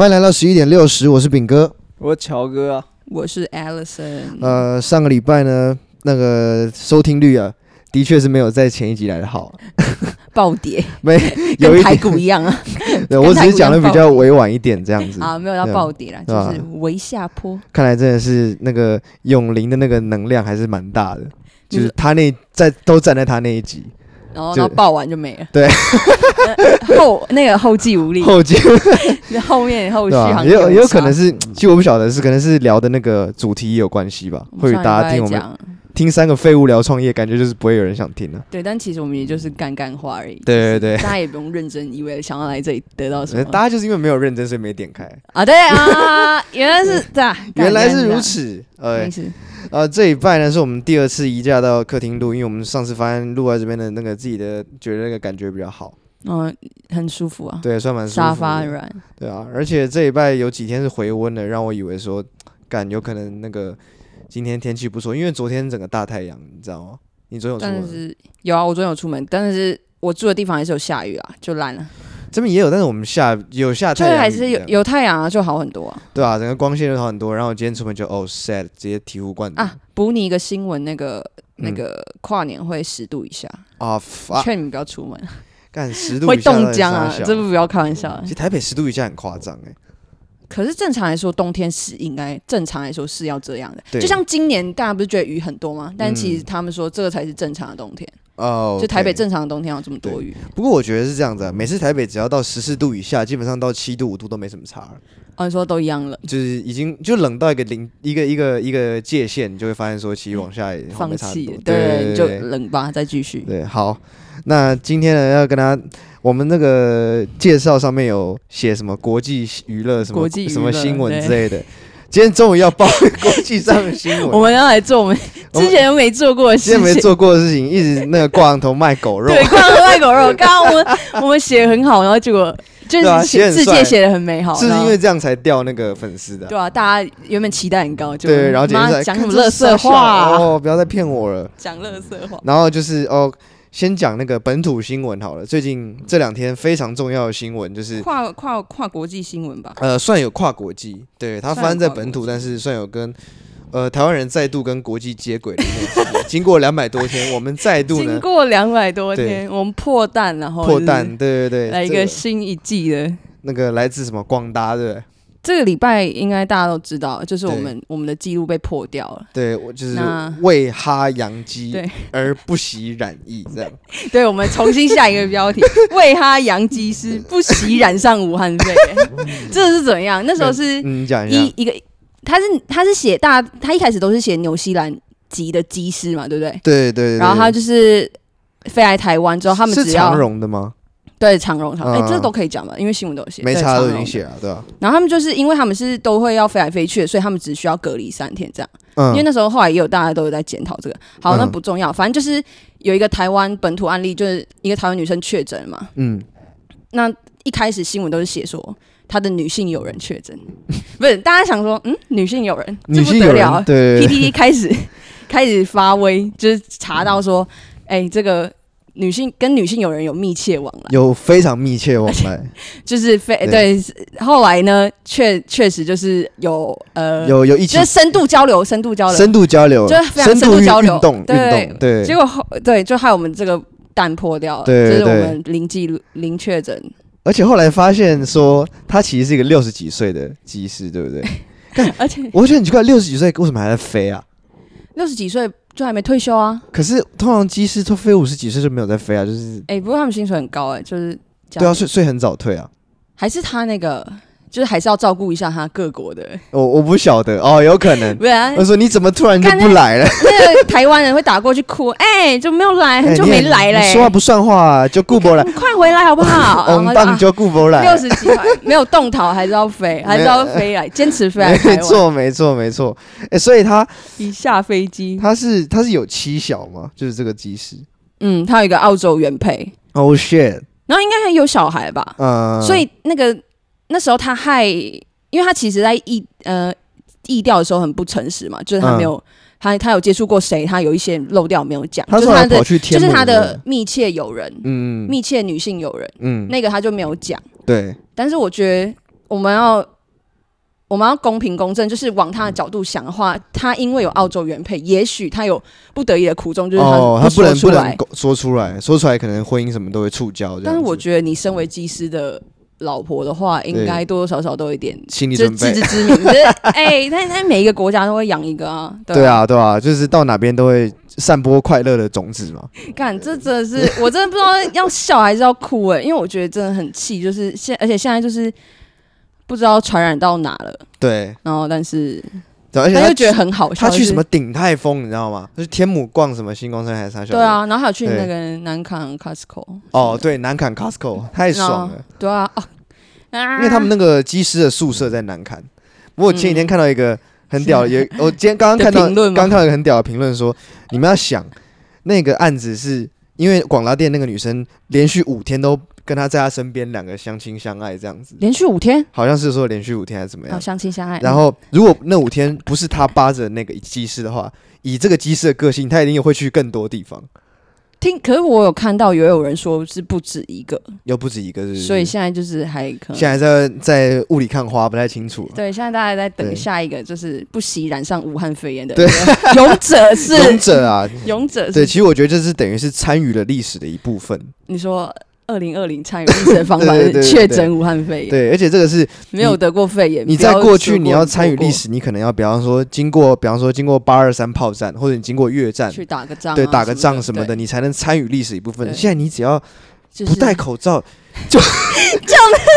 欢迎来到十一点六十，我是炳哥，我是乔哥啊，我是 Allison。呃，上个礼拜呢，那个收听率啊，的确是没有在前一集来的好，暴跌，没 有一跟台股一样啊。对，我只是讲的比较委婉一点，这样子啊，没有到暴跌啦，就是微下坡。看来真的是那个永林的那个能量还是蛮大的，就是他那在都站在他那一集。然后，然后报完就没了。对，后那个后继无力。后继，后面后续也有也有可能是，其实我不晓得是可能是聊的那个主题也有关系吧。会大家听我们听三个废物聊创业，感觉就是不会有人想听了。对，但其实我们也就是干干话而已。对对对，大家也不用认真，以为想要来这里得到什么。大家就是因为没有认真，所以没点开。啊，对啊，原来是这样，原来是如此。呃。呃，这一拜呢是我们第二次移驾到客厅录，因为我们上次发现录在这边的那个自己的觉得那个感觉比较好，嗯，很舒服啊，对，算蛮舒服，沙发软，对啊，而且这一拜有几天是回温的，让我以为说，感有可能那个今天天气不错，因为昨天整个大太阳，你知道吗？你昨天有出门？但是有啊，我昨天有出门，但是我住的地方还是有下雨啊，就烂了。这边也有，但是我们下有下太阳，还是有有太阳啊，就好很多啊。对啊，整个光线就好很多。然后今天出门就哦，sad，直接醍醐灌顶啊！补你一个新闻，那个那个跨年会十度以下啊，劝你们不要出门。干十度会冻僵啊，这不不要开玩笑。其实台北十度以下很夸张哎。可是正常来说，冬天是应该正常来说是要这样的。就像今年大家不是觉得雨很多吗？但其实他们说这个才是正常的冬天。哦，就台北正常的冬天有这么多雨。不过我觉得是这样子啊，每次台北只要到十四度以下，基本上到七度五度都没什么差。哦，你说都一样冷，就是已经就冷到一个零一个一个一个界限，你就会发现说其实往下也放弃，对，就冷吧，再继续。对，好，那今天呢要跟他，我们那个介绍上面有写什么国际娱乐什么国际什么新闻之类的。今天终于要报国际上的新闻，我们要来做我们之前都没做过的事情，之前没做过的事情，一直那个挂羊头卖狗肉，对，挂羊头卖狗肉。刚刚我们我们写很好，然后结果就是写字迹写的很美好，是因为这样才掉那个粉丝的，对啊，大家原本期待很高，就对，然后讲什么 垃圾话哦，不要再骗我了，讲垃圾话，然后就是哦。先讲那个本土新闻好了，最近这两天非常重要的新闻就是跨跨跨国际新闻吧？呃，算有跨国际，对，它发生在本土，但是算有跟呃台湾人再度跟国际接轨的那种。经过两百多天，我们再度呢？经过两百多天，我们破蛋，然后破蛋，对对对，来一个新一季的，那个来自什么广达，对不对？这个礼拜应该大家都知道，就是我们我们的记录被破掉了。对，我就是为哈洋基而不喜染疫，这样。对，我们重新下一个标题：为哈洋基师不喜染上武汉肺炎。这是怎么样？那时候是嗯，讲一下，一个他是他是写大，他一开始都是写纽西兰籍的机师嘛，对不对？对对。然后他就是飞来台湾之后，他们只要是长荣的吗？对，长荣长荣，哎，这都可以讲吧，因为新闻都有写，没差都已经写了，对吧？然后他们就是因为他们是都会要飞来飞去的，所以他们只需要隔离三天这样。嗯，因为那时候后来也有大家都有在检讨这个。好，那不重要，反正就是有一个台湾本土案例，就是一个台湾女生确诊嘛。嗯，那一开始新闻都是写说她的女性友人确诊，不是大家想说，嗯，女性友人，这不得了，对，PTT 开始开始发威，就是查到说，哎，这个。女性跟女性友人有密切往来，有非常密切往来，就是非对，对。后来呢，确确实就是有呃，有有一起，就是深度交流，深度交流，深度交流，就是非常深度交流，运动，对对。结果后对，就害我们这个蛋破掉了，对，就是我们零记录零确诊。而且后来发现说，他其实是一个六十几岁的机师，对不对？而且我觉得很奇怪，六十几岁为什么还在飞啊？六十几岁。就还没退休啊？可是通常机师都飞五十几岁就没有再飞啊，就是哎、欸，不过他们薪水很高哎、欸，就是对啊，所以所以很早退啊，还是他那个。就是还是要照顾一下他各国的。我我不晓得哦，有可能。不然我说你怎么突然就不来了？那个 台湾人会打过去哭，哎，就没有来，很久没来嘞。说话不算话，就顾不来。快回来好不好？我们当就顾不来。六十几块没有动逃，还是要飞，还是要飞来，坚持飞来。没错，没错，没错。哎，所以他一下飞机，他是他是有妻小吗？就是这个机师。嗯，他有一个澳洲原配。Oh shit！然后应该还有小孩吧？嗯。所以那个那时候他害。因为他其实在意呃意调的时候很不诚实嘛，就是他没有、嗯、他他有接触过谁，他有一些漏掉没有讲，他就是他的就是他的密切友人，嗯，密切女性友人，嗯，那个他就没有讲，对。但是我觉得我们要。我们要公平公正，就是往他的角度想的话，他因为有澳洲原配，也许他有不得已的苦衷，就是他哦，他不能不能说出来，说出来可能婚姻什么都会触礁。但是我觉得你身为技师的老婆的话，应该多多少少都有一点心理准备，自知之明。就是哎，但但每一个国家都会养一个啊，对啊，对啊，就是到哪边都会散播快乐的种子嘛。干，这真的是 我真的不知道要笑还是要哭哎、欸，因为我觉得真的很气，就是现而且现在就是。不知道传染到哪了，对，然后但是，而且他又觉得很好笑，他去什么鼎泰丰，你知道吗？就是天母逛什么星光山还是啥？对啊，然后还有去那个南坎 Costco。哦，对，南坎 Costco 太爽了。对啊，哦，因为他们那个机师的宿舍在南坎。不过我前几天看到一个很屌的，也我今天刚刚看到，刚看到一个很屌的评论说，你们要想那个案子是因为广达店那个女生连续五天都。跟他在他身边，两个相亲相爱这样子，连续五天，好像是说连续五天还是怎么样？相亲相爱。然后如果那五天不是他扒着那个机师的话，以这个机师的个性，他一定也会去更多地方。听，可是我有看到也有人说是不止一个，又不止一个是不是，所以现在就是还可能现在在在雾里看花，不太清楚。对，现在大家在等下一个，就是不惜染上武汉肺炎的 勇者是 勇者啊，勇者是。对，其实我觉得这是等于是参与了历史的一部分。你说。二零二零参与历史的方法 是确诊武汉肺炎，对，而且这个是没有得过肺炎。你在过去你要参与历史，你可能要比方说经过，比方说经过八二三炮战，或者你经过越战去打个仗，对，打个仗什么的，你才能参与历史一部分。现在你只要不戴口罩，就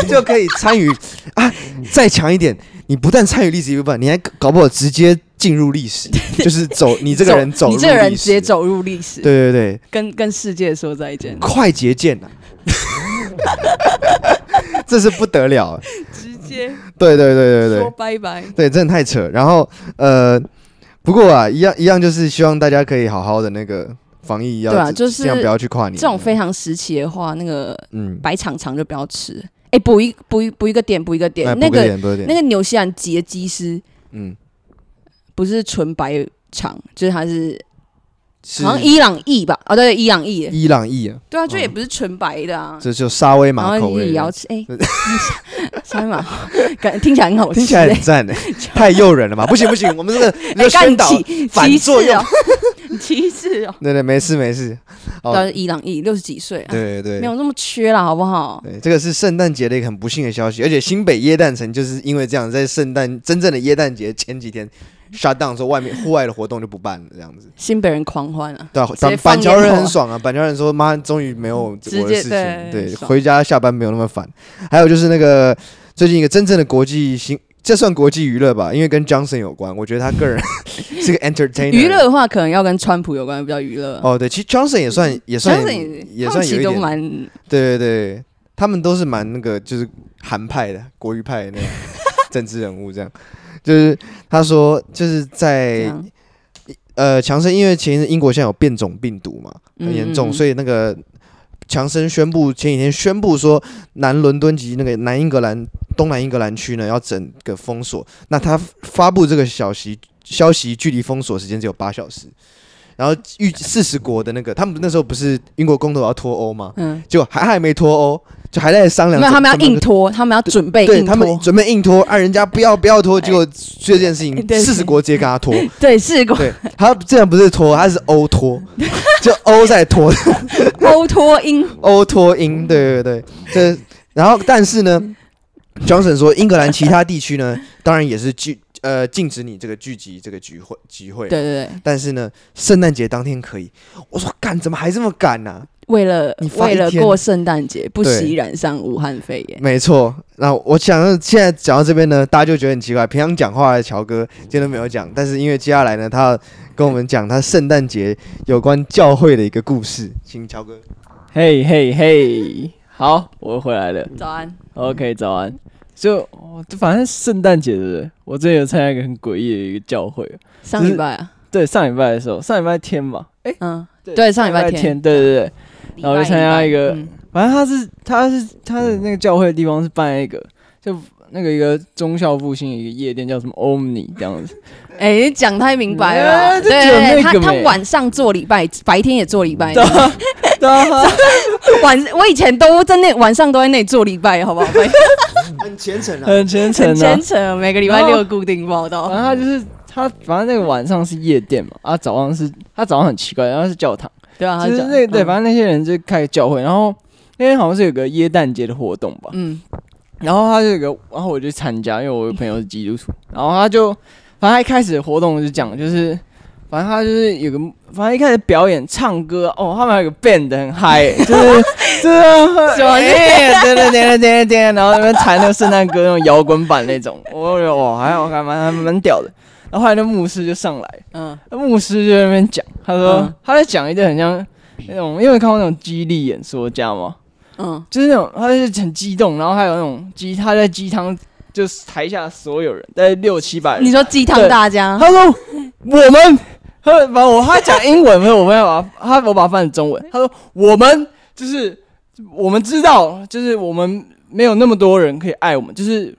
就 就可以参与啊！再强一点，你不但参与历史一部分，你还搞不好直接进入历史，就是走 你这个人走，你这个人直接走入历史，对对对，跟跟世界说再见，快捷键呐！这是不得了，直接。对对对对对，说拜拜，对，真的太扯。然后呃，不过啊，一样一样，就是希望大家可以好好的那个防疫，要对啊，就是不要去跨年。这种非常时期的话，那个嗯，白肠肠就不要吃。哎，补一补一补一个点，补一个点，那个那个纽西兰籍的机师，嗯，不是纯白肠，就是他是。好像伊朗裔吧？哦，对，伊朗裔。伊朗裔啊？对啊，就也不是纯白的啊。这就沙威玛口味。也要吃哎，沙威玛，感听起来很好吃，听起来很赞的，太诱人了吧？不行不行，我们这个宣导反作用，歧视哦。对对，没事没事。他是伊朗裔，六十几岁。对对，没有那么缺了，好不好？对，这个是圣诞节的一个很不幸的消息，而且新北耶诞城就是因为这样，在圣诞真正的耶诞节前几天。shut down 说外面户外的活动就不办了，这样子。新北人狂欢啊！对啊，板桥人很爽啊！板桥人说：“妈，终于没有我的事情，对，回家下班没有那么烦。”还有就是那个最近一个真正的国际新，这算国际娱乐吧？因为跟 Johnson 有关，我觉得他个人 是个 entertainer。娱乐的话，可能要跟川普有关，比较娱乐。哦，对，其实 Johnson 也算，也算，也算有一点蛮。对对对，他们都是蛮那个，就是韩派的、国语派的那种政治人物，这样。就是他说，就是在呃强生，因为前英国现在有变种病毒嘛，很严重，所以那个强生宣布前几天宣布说，南伦敦及那个南英格兰、东南英格兰区呢要整个封锁。那他发布这个消息，消息距离封锁时间只有八小时。然后预四十国的那个，他们那时候不是英国公投要脱欧吗？嗯，结果还还没脱欧，就还在商量。那他们要硬脱，他们要准备硬他们准备硬脱，啊，人家不要不要脱，结果这件事情四十国直接跟他脱。对，四十国。对，他这样不是脱，他是欧脱，就欧在脱。欧脱英。欧脱英，对对对，这然后但是呢，Johnson 说英格兰其他地区呢，当然也是禁。呃，禁止你这个聚集这个聚会集会。对对对。但是呢，圣诞节当天可以。我说干，怎么还这么赶呢、啊？为了你为了过圣诞节，不惜染上武汉肺炎。没错。那我想现在讲到这边呢，大家就觉得很奇怪。平常讲话的乔哥今天都没有讲，但是因为接下来呢，他要跟我们讲他圣诞节有关教会的一个故事，请乔哥。嘿嘿嘿，好，我回来了。早安。OK，早安。就就，反正圣诞节对不对？我之前有参加一个很诡异的一个教会。上礼拜啊？对，上礼拜的时候，上礼拜天嘛。哎，嗯，对，上礼拜天，对对对。然后就参加一个，反正他是他是他的那个教会的地方是办一个，就那个一个忠孝复兴一个夜店，叫什么 Omni 这样子。哎，讲太明白了。对，他他晚上做礼拜，白天也做礼拜。晚我以前都在那晚上都在那里做礼拜，好不好？很虔诚啊，很虔诚，很虔诚，每个礼拜六固定报道。然后他就是他，反正那个晚上是夜店嘛，啊，早上是他早上很奇怪，然后是教堂，对啊，就是那对，反正那些人就开教会，然后那天好像是有个耶诞节的活动吧，嗯，然后他就有个，然后我就参加，因为我有朋友是基督徒，然后他就，反正他一开始活动就讲就是。反正他就是有个，反正一开始表演唱歌哦，他们还有个 band 很嗨，就是就是什么？耶，对对对对对，然后那边弹那个圣诞歌那种摇滚版那种，我觉得哇，还好还蛮还蛮屌的。然后后来那牧师就上来，嗯，那牧师就在那边讲，他说、嗯、他在讲一个很像那种，因为看过那种激励演说家嘛，嗯，就是那种他就是很激动，然后还有那种鸡，他在鸡汤，就是台下所有人，大概六七百人，你说鸡汤大家，他说我们。他把我他讲英文，没有，我没有把他我把它翻成中文。他说：“我们就是我们知道，就是我们没有那么多人可以爱我们，就是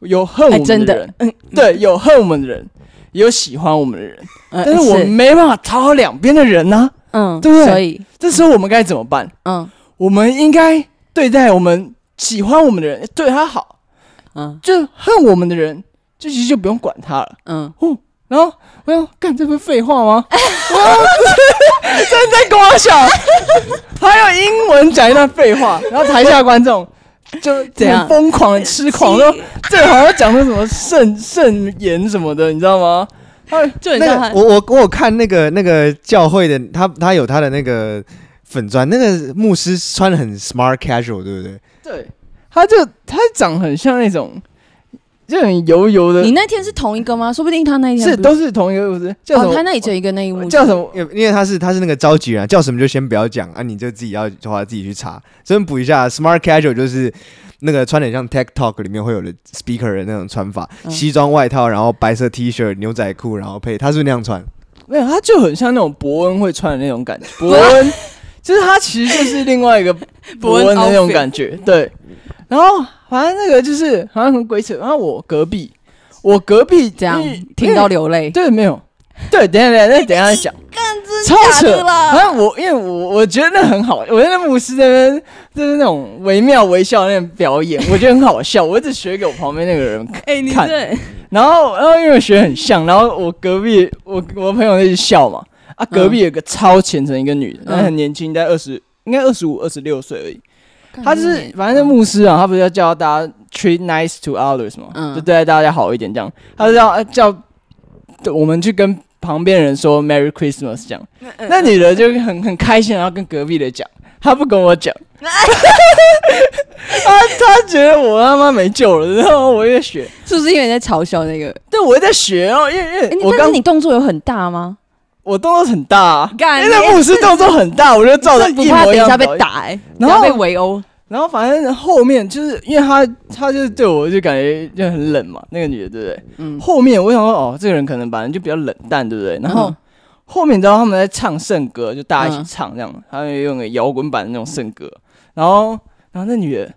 有恨我们的人，对，有恨我们的人，也有喜欢我们的人，嗯、但是我们没办法讨好两边的人呢、啊，嗯，对不对？所以。这时候我们该怎么办？嗯，我们应该对待我们喜欢我们的人，对他好，嗯，就恨我们的人，就其实就不用管他了，嗯，哦。”然后我要干，这不是废话吗？真在跟我笑，他用英文讲一段废话，然后台下观众就这样疯狂的痴狂，说这好像讲的什么圣圣言什么的，你知道吗？他就那个我我我有看那个那个教会的，他他有他的那个粉砖，那个牧师穿的很 smart casual，对不对？对，他就他长很像那种。就很油油的。你那天是同一个吗？说不定他那一天是都是同一个，牧师？叫什么？他那里只有一个那一幕叫什么？因为他是他是那个召集人，叫什么就先不要讲啊，你就自己要的话自己去查。先补一下，Smart Casual 就是那个穿的像 Tech Talk 里面会有的 Speaker 的那种穿法，西装外套，然后白色 T 恤、牛仔裤，然后配他是不是那样穿？没有，他就很像那种伯恩会穿的那种感觉。伯恩就是他其实就是另外一个 伯恩的那种感觉，对。然后反正那个就是好像很鬼扯。然后我隔壁，我隔壁这样听到流泪。对，没有。对，等下等下，那等下再讲。超扯！反正我因为我我觉得那很好，我觉得那牧师在那边就是那种惟妙惟肖那种表演，我觉得很好笑。我一直学给我旁边那个人看。对。然后然后因为学很像，然后我隔壁我我朋友一直笑嘛。啊，隔壁有个超虔诚一个女的，她很年轻，在二十，应该二十五、二十六岁而已。她就是，反正是牧师啊，他不是要教大家 treat nice to others 嘛，嗯、就对待大家好一点这样。他是要叫我们去跟旁边人说 Merry Christmas 这样。嗯、那女的就很很开心，然后跟隔壁的讲，她不跟我讲，他他觉得我他妈没救了，然后我也在学，是不是因为你在嘲笑那个？对，我也在学哦，因为因为、欸、我刚你动作有很大吗？我动作很大，啊，因为牧师动作很大，我就 照着一模一样。等一下被打，欸，然后被围殴，然后反正后面就是因为他，他就是对我就感觉就很冷嘛，那个女的对不对？嗯。后面我想说，哦，这个人可能本来就比较冷淡，对不对？然后后面你知道他们在唱圣歌，就大家一起唱这样，他们用个摇滚版的那种圣歌，然后然后那女的，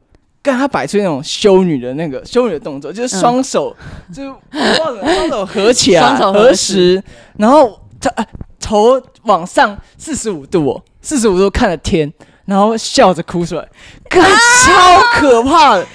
跟他摆出那种修女的那个修女的动作，就是双手就双手合起来，合十，然后。他头往上四十五度哦，四十五度看着天，然后笑着哭出来，看超可怕的。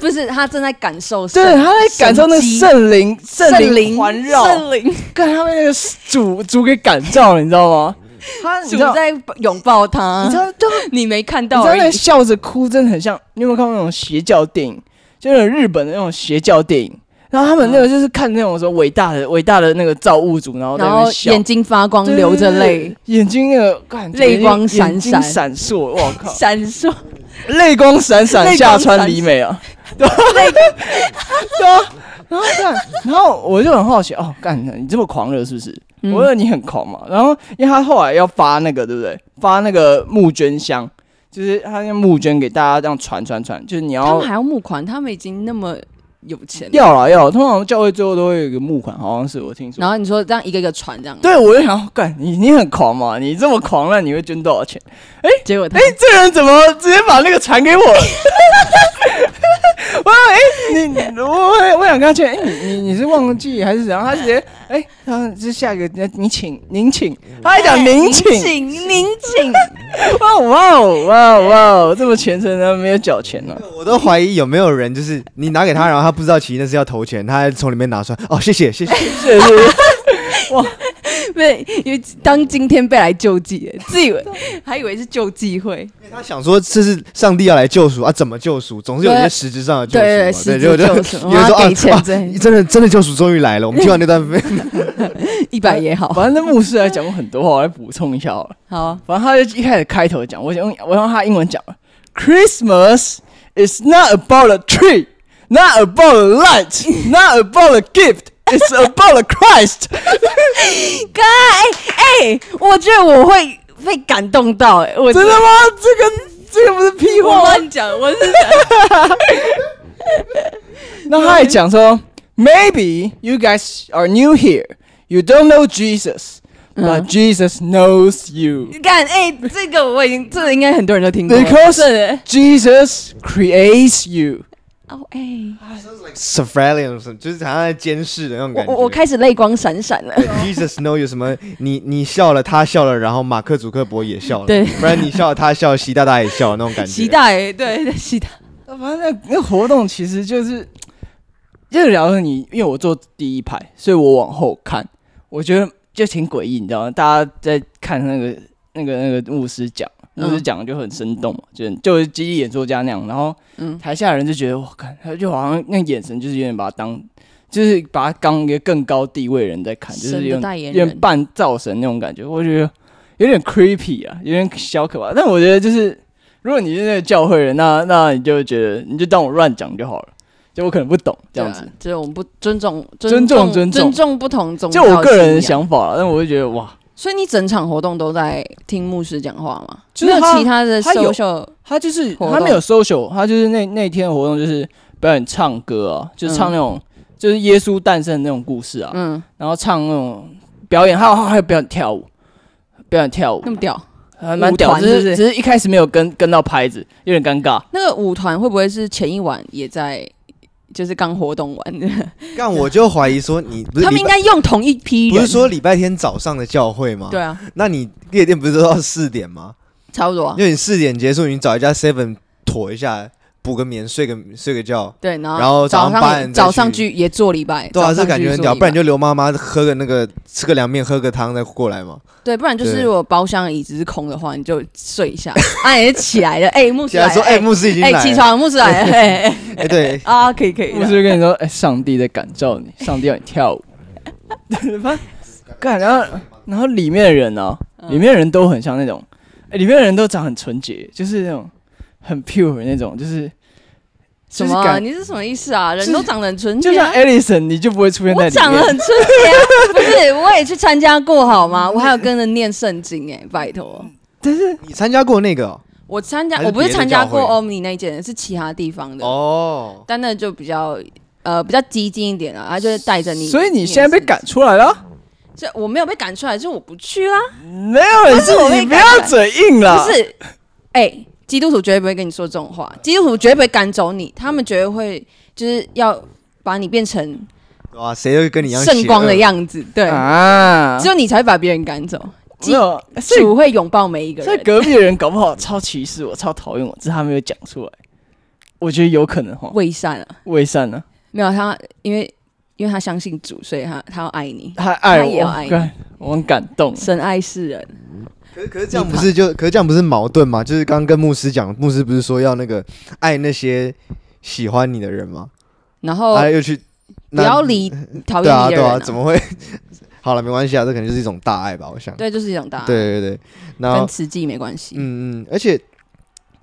不是他正在感受，对，他在感受那个圣灵，圣灵环绕，圣灵，看他被那个主主给感召了，你知道吗？他主在拥抱他，你知道？你没看到，他在笑着哭，真的很像。你有没有看过那种邪教电影？就是日本的那种邪教电影。然后他们那个就是看那种说伟大的伟大的那个造物主，然后在那笑，眼睛发光，流着泪，眼睛那个泪光闪闪。闪烁，我靠，闪烁，泪光闪闪下川里美啊，对啊，然后看，然后我就很好奇哦，干你这么狂热是不是？我觉得你很狂嘛。然后因为他后来要发那个对不对？发那个募捐箱，就是他要募捐给大家这样传传传，就是你要他们还要募款，他们已经那么。有钱要啦要啦，通常教会最后都会有一个募款，好像是我听说。然后你说这样一个一个传这样，对，我就想干你，你很狂嘛？你这么狂，那你会捐多少钱？哎、欸，结果他哎、欸，这人怎么直接把那个传给我了？我说哎、欸，你我我我想想跟他劝，哎，你你你是忘记还是怎样？他直接，哎，他这下一个，你请，您请，他还讲您请，您请，哇哇哦哇哇，这么虔诚的没有缴钱呢？我都怀疑有没有人就是你拿给他，然后他不知道其实那是要投钱，他还从里面拿出来，哦，谢谢谢谢谢谢，哇。对，因为当今天被来救济，自以为还以为是救济会，因为他想说这是上帝要来救赎啊，怎么救赎？总是有一些实质上的救赎，对对，实质救赎。有人说给钱，啊，真的真的救赎终于来了。我们听完那段，一百也好。反正那牧师还讲过很多话，我来补充一下好了。好，反正他就一开始开头讲，我用我用他英文讲了：Christmas is not about a tree, not about a light, not about a gift. It's about the Christ。哥，哎哎，我觉得我会被感动到，哎，我真的吗？这个这个不是屁话，乱讲，我是讲。那他还讲说，Maybe you guys are new here, you don't know Jesus, but Jesus knows you。你看，哎，这个我已经，这个应该很多人都听过。Because Jesus creates you。 哦，哎，surveillance 就是好像在监视的那种感觉。我我开始泪光闪闪了。Jesus know 有什么？你你笑了，他笑了，然后马克·祖克伯也笑了。对，不然你笑了，他笑，习大大也笑了那种感觉。习大对对习大。反正那那活动其实就是，就聊了你，因为我坐第一排，所以我往后看，我觉得就挺诡异，你知道吗？大家在看那个那个那个牧师讲。牧师讲的就很生动嘛，就就是激励演说家那样，然后台下的人就觉得我看他就好像那眼神就是有点把他当，就是把他当一个更高地位的人在看，就是有点有点半造神那种感觉，我觉得有点 creepy 啊，有点小可怕。但我觉得就是如果你是那个教会人，那那你就觉得你就当我乱讲就好了，就我可能不懂这样子，就是我们不尊重尊重尊重尊重不同宗教，就我个人的想法，但我就觉得哇。所以你整场活动都在听牧师讲话吗？就是没有其他的 social，他就是他没有 social，他就是那那天的活动就是表演唱歌啊，就是唱那种、嗯、就是耶稣诞生的那种故事啊，嗯，然后唱那种表演，还有还有表演跳舞，表演跳舞那么屌，还蛮屌，只是只是一开始没有跟跟到拍子，有点尴尬。那个舞团会不会是前一晚也在？就是刚活动完的，但我就怀疑说你不是他们应该用同一批人，不是说礼拜天早上的教会吗？对啊，那你夜店不是都到四点吗？差不多，因为你四点结束，你找一家 seven 妥一下，补个眠，睡个睡个觉，对，然后然后早上八点早上去也做礼拜，对啊，这感觉很屌，不然就刘妈妈喝个那个吃个凉面，喝个汤再过来嘛。对，不然就是如果包厢椅子是空的话，你就睡一下，啊，也起来了，哎，牧师来，说，哎，牧师已经哎，起床，牧师来了，哎哎，对。啊，可以可以，牧师跟你说，哎，上帝在感召你，上帝要你跳舞，干，然后然后里面的人呢，里面的人都很像那种，哎，里面的人都长很纯洁，就是那种很 pure 那种，就是。什么？你是什么意思啊？人都长得很纯洁，就像 Alison，你就不会出现在里面。我长得很纯洁，不是？我也去参加过，好吗？我还有跟着念圣经，哎，拜托。但是你参加过那个？我参加，我不是参加过 Omni 那间，是其他地方的哦。但那就比较呃比较激进一点啊，他就是带着你。所以你现在被赶出来了？这我没有被赶出来，就是我不去啦。没有人是你不要嘴硬了。不是，哎。基督徒绝对不会跟你说这种话，基督徒绝对不会赶走你，他们绝对会就是要把你变成哇，谁会跟你一样圣光的样子？对啊，只有你才会把别人赶走。没有，主会拥抱每一个人。所以隔壁的人搞不好超歧视我，超讨厌我，只是他没有讲出来。我觉得有可能哈，伪善啊，伪善啊，没有他，因为因为他相信主，所以他他要爱你，他爱我，他也要爱你，我很感动。神爱世人。可是可是这样不是就可是这样不是矛盾吗？就是刚刚跟牧师讲，牧师不是说要那个爱那些喜欢你的人吗？然后他又去不要理讨厌你的人。对啊对啊，怎么会？好了，没关系啊，这肯定是一种大爱吧？我想。对，就是一种大爱。对对对，然后跟慈济没关系。嗯嗯，而且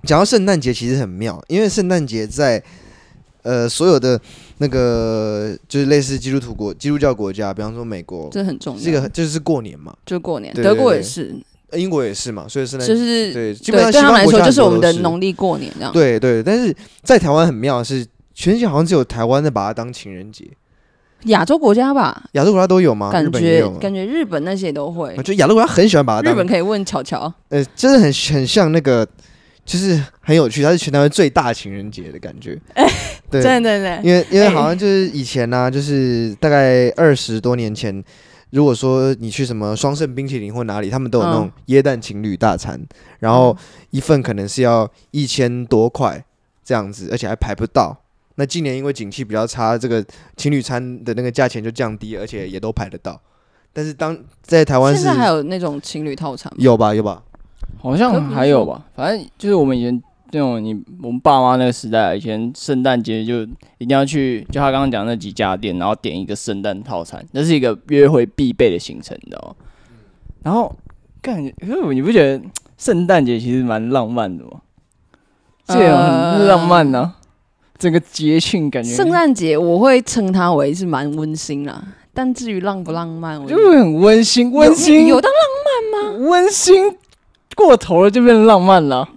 讲到圣诞节其实很妙，因为圣诞节在呃所有的那个就是类似基督徒国、基督教国家，比方说美国，这很重要。这个就是过年嘛，就过年。德国也是。英国也是嘛，所以是就是对，基本上对他们来说就是我们的农历过年这样。对对，但是在台湾很妙的是，全世界好像只有台湾在把它当情人节。亚洲国家吧，亚洲国家都有吗？感觉感觉日本那些都会。我觉得亚洲国家很喜欢把它当。日本可以问巧巧。呃，真的很很像那个，就是很有趣，它是全台湾最大情人节的感觉。哎，对对对，因为因为好像就是以前呢、啊，就是大概二十多年前，如果说你去什么双盛冰淇淋或哪里，他们都有那种椰蛋情侣大餐，然后一份可能是要一千多块这样子，而且还排不到。那今年因为景气比较差，这个情侣餐的那个价钱就降低，而且也都排得到。但是当在台湾，现在还有那种情侣套餐吗？有吧，有吧，好像还有吧。反正就是我们以前那种你我们爸妈那个时代，以前圣诞节就一定要去，就他刚刚讲那几家店，然后点一个圣诞套餐，那是一个约会必备的行程，你知道吗？然后感觉，可是你不觉得圣诞节其实蛮浪漫的吗？这样很浪漫呢、啊，整个节庆感觉。圣诞节我会称它为是蛮温馨啦。但至于浪不浪漫，我就会很温馨。温馨有，有到浪漫吗？温馨过头了就变成浪漫了。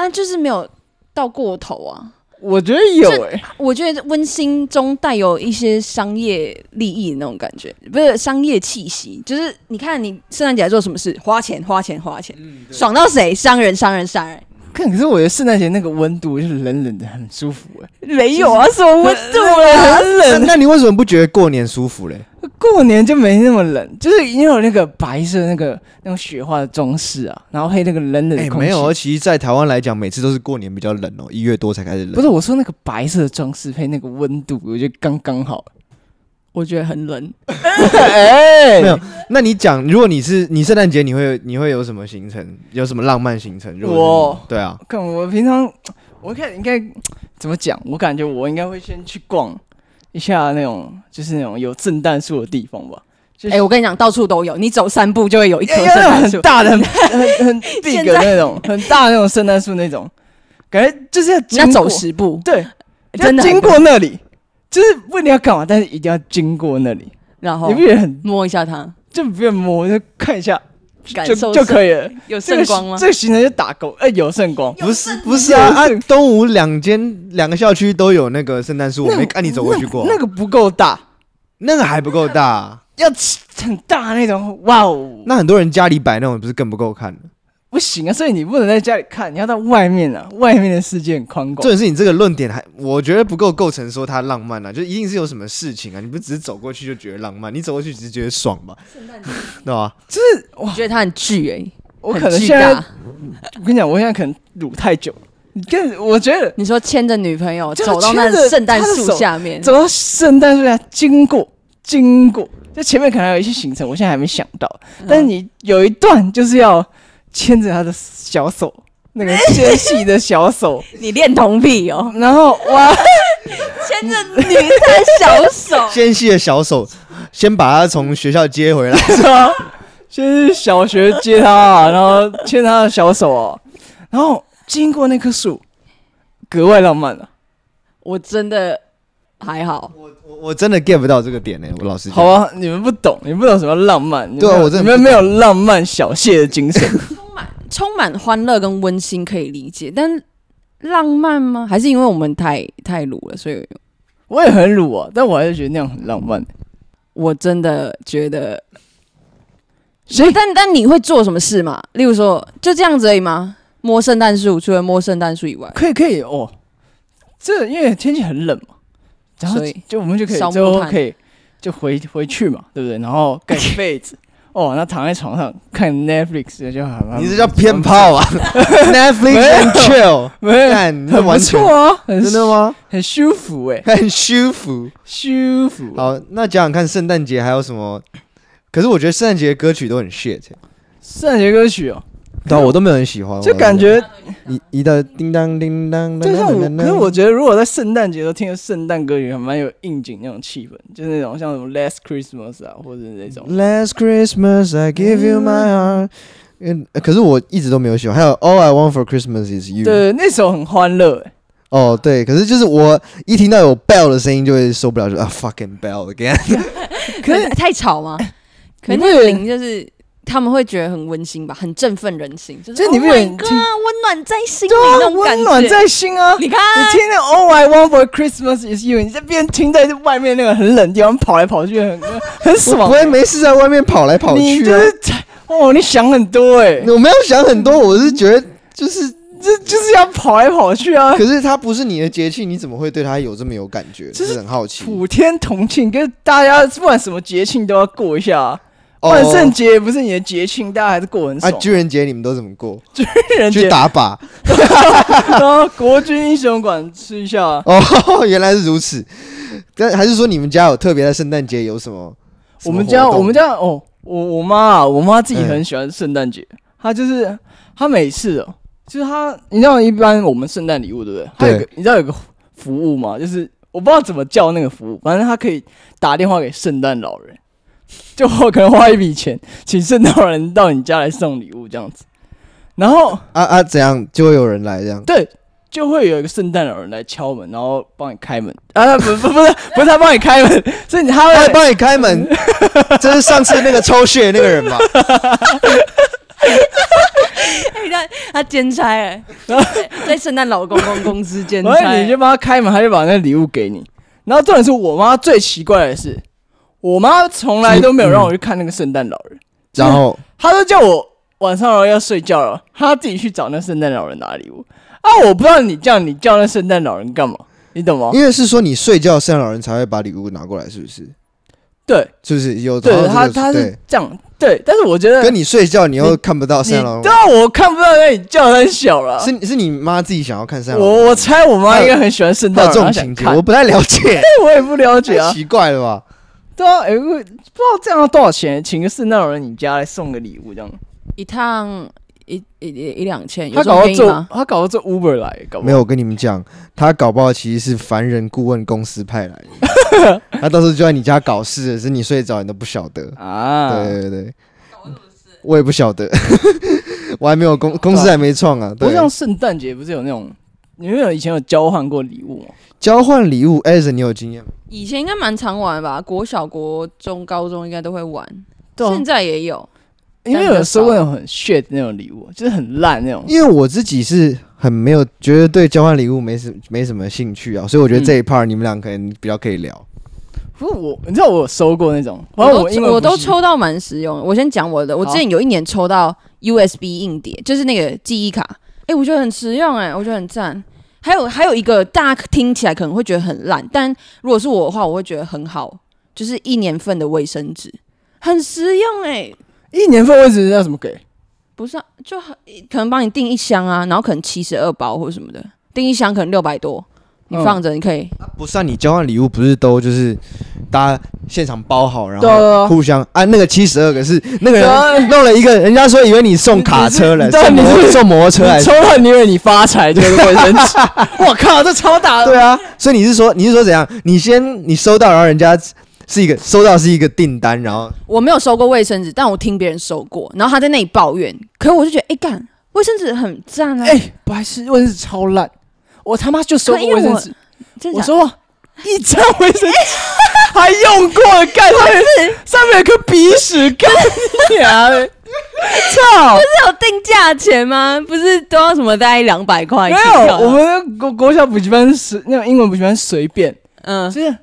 啊，就是没有到过头啊。我觉得有诶、欸，我觉得温馨中带有一些商业利益的那种感觉，不是商业气息。就是你看，你圣诞节做什么事？花钱，花钱，花钱，嗯、爽到谁？商人，商人，商人。可可是我觉得圣诞节那个温度就是冷冷的，很舒服诶、欸。没有啊，什么温度啊？很冷。那你为什么不觉得过年舒服嘞？过年就没那么冷，就是因为有那个白色那个那种雪花的装饰啊，然后配那个冷冷的空气。没有，而其实在台湾来讲，每次都是过年比较冷哦，一月多才开始冷。不是我说那个白色的装饰配那个温度，我觉得刚刚好。我觉得很冷。哎，没有。那你讲，如果你是你圣诞节，你会你会有什么行程？有什么浪漫行程？我对啊，看我平常我看应该怎么讲？我感觉我应该会先去逛。一下那种就是那种有圣诞树的地方吧。哎、就是欸，我跟你讲，到处都有，你走三步就会有一棵 圣诞树，很大的、很很 big 的那种，很大的那种圣诞树那种，感觉就是要要走十步，对，真的经过那里，就是不一定要干嘛，但是一定要经过那里，然后你不觉得很摸一下它，就不用摸，就看一下。感受就可以了，有圣光吗？这个行程就打勾，哎，有圣光，不是不是啊，啊，东吴两间两个校区都有那个圣诞树，我没看你走过去过，那个不够大，那个还不够大，要很大那种，哇哦，那很多人家里摆那种不是更不够看不行啊，所以你不能在家里看，你要到外面啊，外面的世界很宽广。重点是你这个论点还，我觉得不够构成说它浪漫啊，就一定是有什么事情啊，你不只是走过去就觉得浪漫，你走过去只是觉得爽吧？圣诞节，对吧？就是我觉得它很巨哎、欸，我可能现在，我跟你讲，我现在可能卤太久。你跟我觉得，你说牵着女朋友走到那圣诞树下面，走到圣诞树下，经过经过，就前面可能还有一些行程，我现在还没想到，但是你有一段就是要。牵着他的小手，那个纤细的小手，你恋童癖哦。然后哇，牵着女生小手，纤细的小手，先把他从学校接回来，是吧？先是小学接他，啊，然后牵他的小手哦，然后经过那棵树，格外浪漫了，啊。我真的还好，我我我真的 get 不到这个点呢，欸。我老实讲，好啊，你们不懂，你们不懂什么浪漫。对啊，我真的你们没有浪漫小谢的精神。充满欢乐跟温馨可以理解，但浪漫吗？还是因为我们太太鲁了，所以我也很鲁啊，但我还是觉得那样很浪漫。我真的觉得，所以 但但你会做什么事吗？例如说就这样子而已吗？摸圣诞树，除了摸圣诞树以外，可以可以哦。这因为天气很冷嘛，然后就我们就可以最后可以就回回去嘛，对不对？然后盖被子。哦，那躺在床上看 Netflix 就好了。你这叫偏炮啊？Netflix and chill，没有，很不错啊，真的吗？很舒服哎，很舒服，舒服。好，那讲讲看，圣诞节还有什么？可是我觉得圣诞节的歌曲都很 shit。圣诞节歌曲哦。对啊，我都没有很喜欢，就感觉一一的叮当叮当。就像我，可是我觉得如果在圣诞节都听圣诞歌曲，还蛮有应景那种气氛，就是那种像什么 Last Christmas 啊，或者那种 Last Christmas I give you my heart。嗯，可是我一直都没有喜欢。还有 All I want for Christmas is you。对，那首很欢乐哎。哦，对，可是就是我一听到有 bell 的声音就会受不了，就啊 fucking bell again。可是太吵吗？可是那铃就是。他们会觉得很温馨吧，很振奋人心，就是你不觉得温暖在心里那种感觉，温暖在心啊！你看，你听那 All I Want for Christmas is You，你这边听在外面那个很冷的地方跑来跑去，很很爽。不会没事在外面跑来跑去就啊！哦，你想很多哎，我没有想很多，我是觉得就是这就是要跑来跑去啊。可是它不是你的节庆，你怎么会对它有这么有感觉？就是很好奇。普天同庆，跟大家不管什么节庆都要过一下。万圣节也不是你的节庆，大家还是过很爽。啊，军人节你们都怎么过？军人节去打靶，然后国军英雄馆吃一下。哦，原来是如此。但还是说你们家有特别的圣诞节有什么？我们家，我们家哦，我我妈啊，我妈自己很喜欢圣诞节。她就是她每次哦，就是她，你知道一般我们圣诞礼物对不对？她有个你知道有个服务吗？就是我不知道怎么叫那个服务，反正她可以打电话给圣诞老人。就我可能花一笔钱，请圣诞老人到你家来送礼物这样子，然后啊啊怎样就会有人来这样？对，就会有一个圣诞老人来敲门，然后帮你开门啊不不不是不是他帮你开门，是你他会帮你开门，这是上次那个抽血那个人吗？你看他兼差哎，在圣诞老公公公司兼差，然后你就帮他开门，他就把那个礼物给你。然后重点是我妈最奇怪的是。我妈从来都没有让我去看那个圣诞老人，然后她都叫我晚上要睡觉了，她自己去找那圣诞老人拿礼物啊！我不知道你叫你叫那圣诞老人干嘛，你懂吗？因为是说你睡觉，圣诞老人才会把礼物拿过来，是不是？对，是不是有？对，他他是这样，对。但是我觉得跟你睡觉，你又看不到圣诞老人。对啊，我看不到，那你叫很小了。是是你妈自己想要看圣诞老人。我我猜我妈应该很喜欢圣诞老人，这种情节我不太了解，我也不了解啊，奇怪了吧？对啊，哎，不知道这样要多少钱？请个圣诞老人你家来送个礼物，这样一趟一一一两千，他搞到做他搞到做 Uber 来，搞没有？我跟你们讲，他搞不好其实是凡人顾问公司派来的，他到时候就在你家搞事，是你睡着你都不晓得啊！对对对，我也不晓得，我还没有公公司还没创啊。不像圣诞节不是有那种，你们有以前有交换过礼物吗？交换礼物，Ason，你有经验吗？以前应该蛮常玩吧，国小、国中、高中应该都会玩。对啊，现在也有，因为有收过那种很 shit 那种礼物，就是很烂那种。因为我自己是很没有觉得对交换礼物没什没什么兴趣啊，所以我觉得这一 part 你们俩可能比较可以聊。不是我，你知道我有收过那种，我都我，我都抽到蛮实用的。我先讲我的，我之前有一年抽到 USB 硬碟，就是那个记忆卡，哎、欸，我觉得很实用、欸，哎，我觉得很赞。还有还有一个，大家听起来可能会觉得很烂，但如果是我的话，我会觉得很好，就是一年份的卫生纸，很实用哎、欸。一年份卫生纸要怎么给？不是、啊，就很可能帮你订一箱啊，然后可能七十二包或者什么的，订一箱可能六百多。你放着，你可以。不是啊，你交换礼物不是都就是大家现场包好，然后互相啊，那个七十二个是那个人弄了一个，人家说以为你送卡车了，送摩送摩托车来，抽了你以为你发财，就是卫生纸。我靠，这超大的。对啊，所以你是说你是说怎样？你先你收到，然后人家是一个收到是一个订单，然后我没有收过卫生纸，但我听别人收过，然后他在那里抱怨，可是我就觉得哎干，卫生纸很赞啊，哎，不还是卫生纸超烂。我他妈就收过卫生纸，我说一张卫生纸还用过，干上面上面有颗鼻屎，干呀！操，不是有定价钱吗？不是都要什么大概两百块？没有，我们国国小补习班是那种英文补习班随便，嗯，就是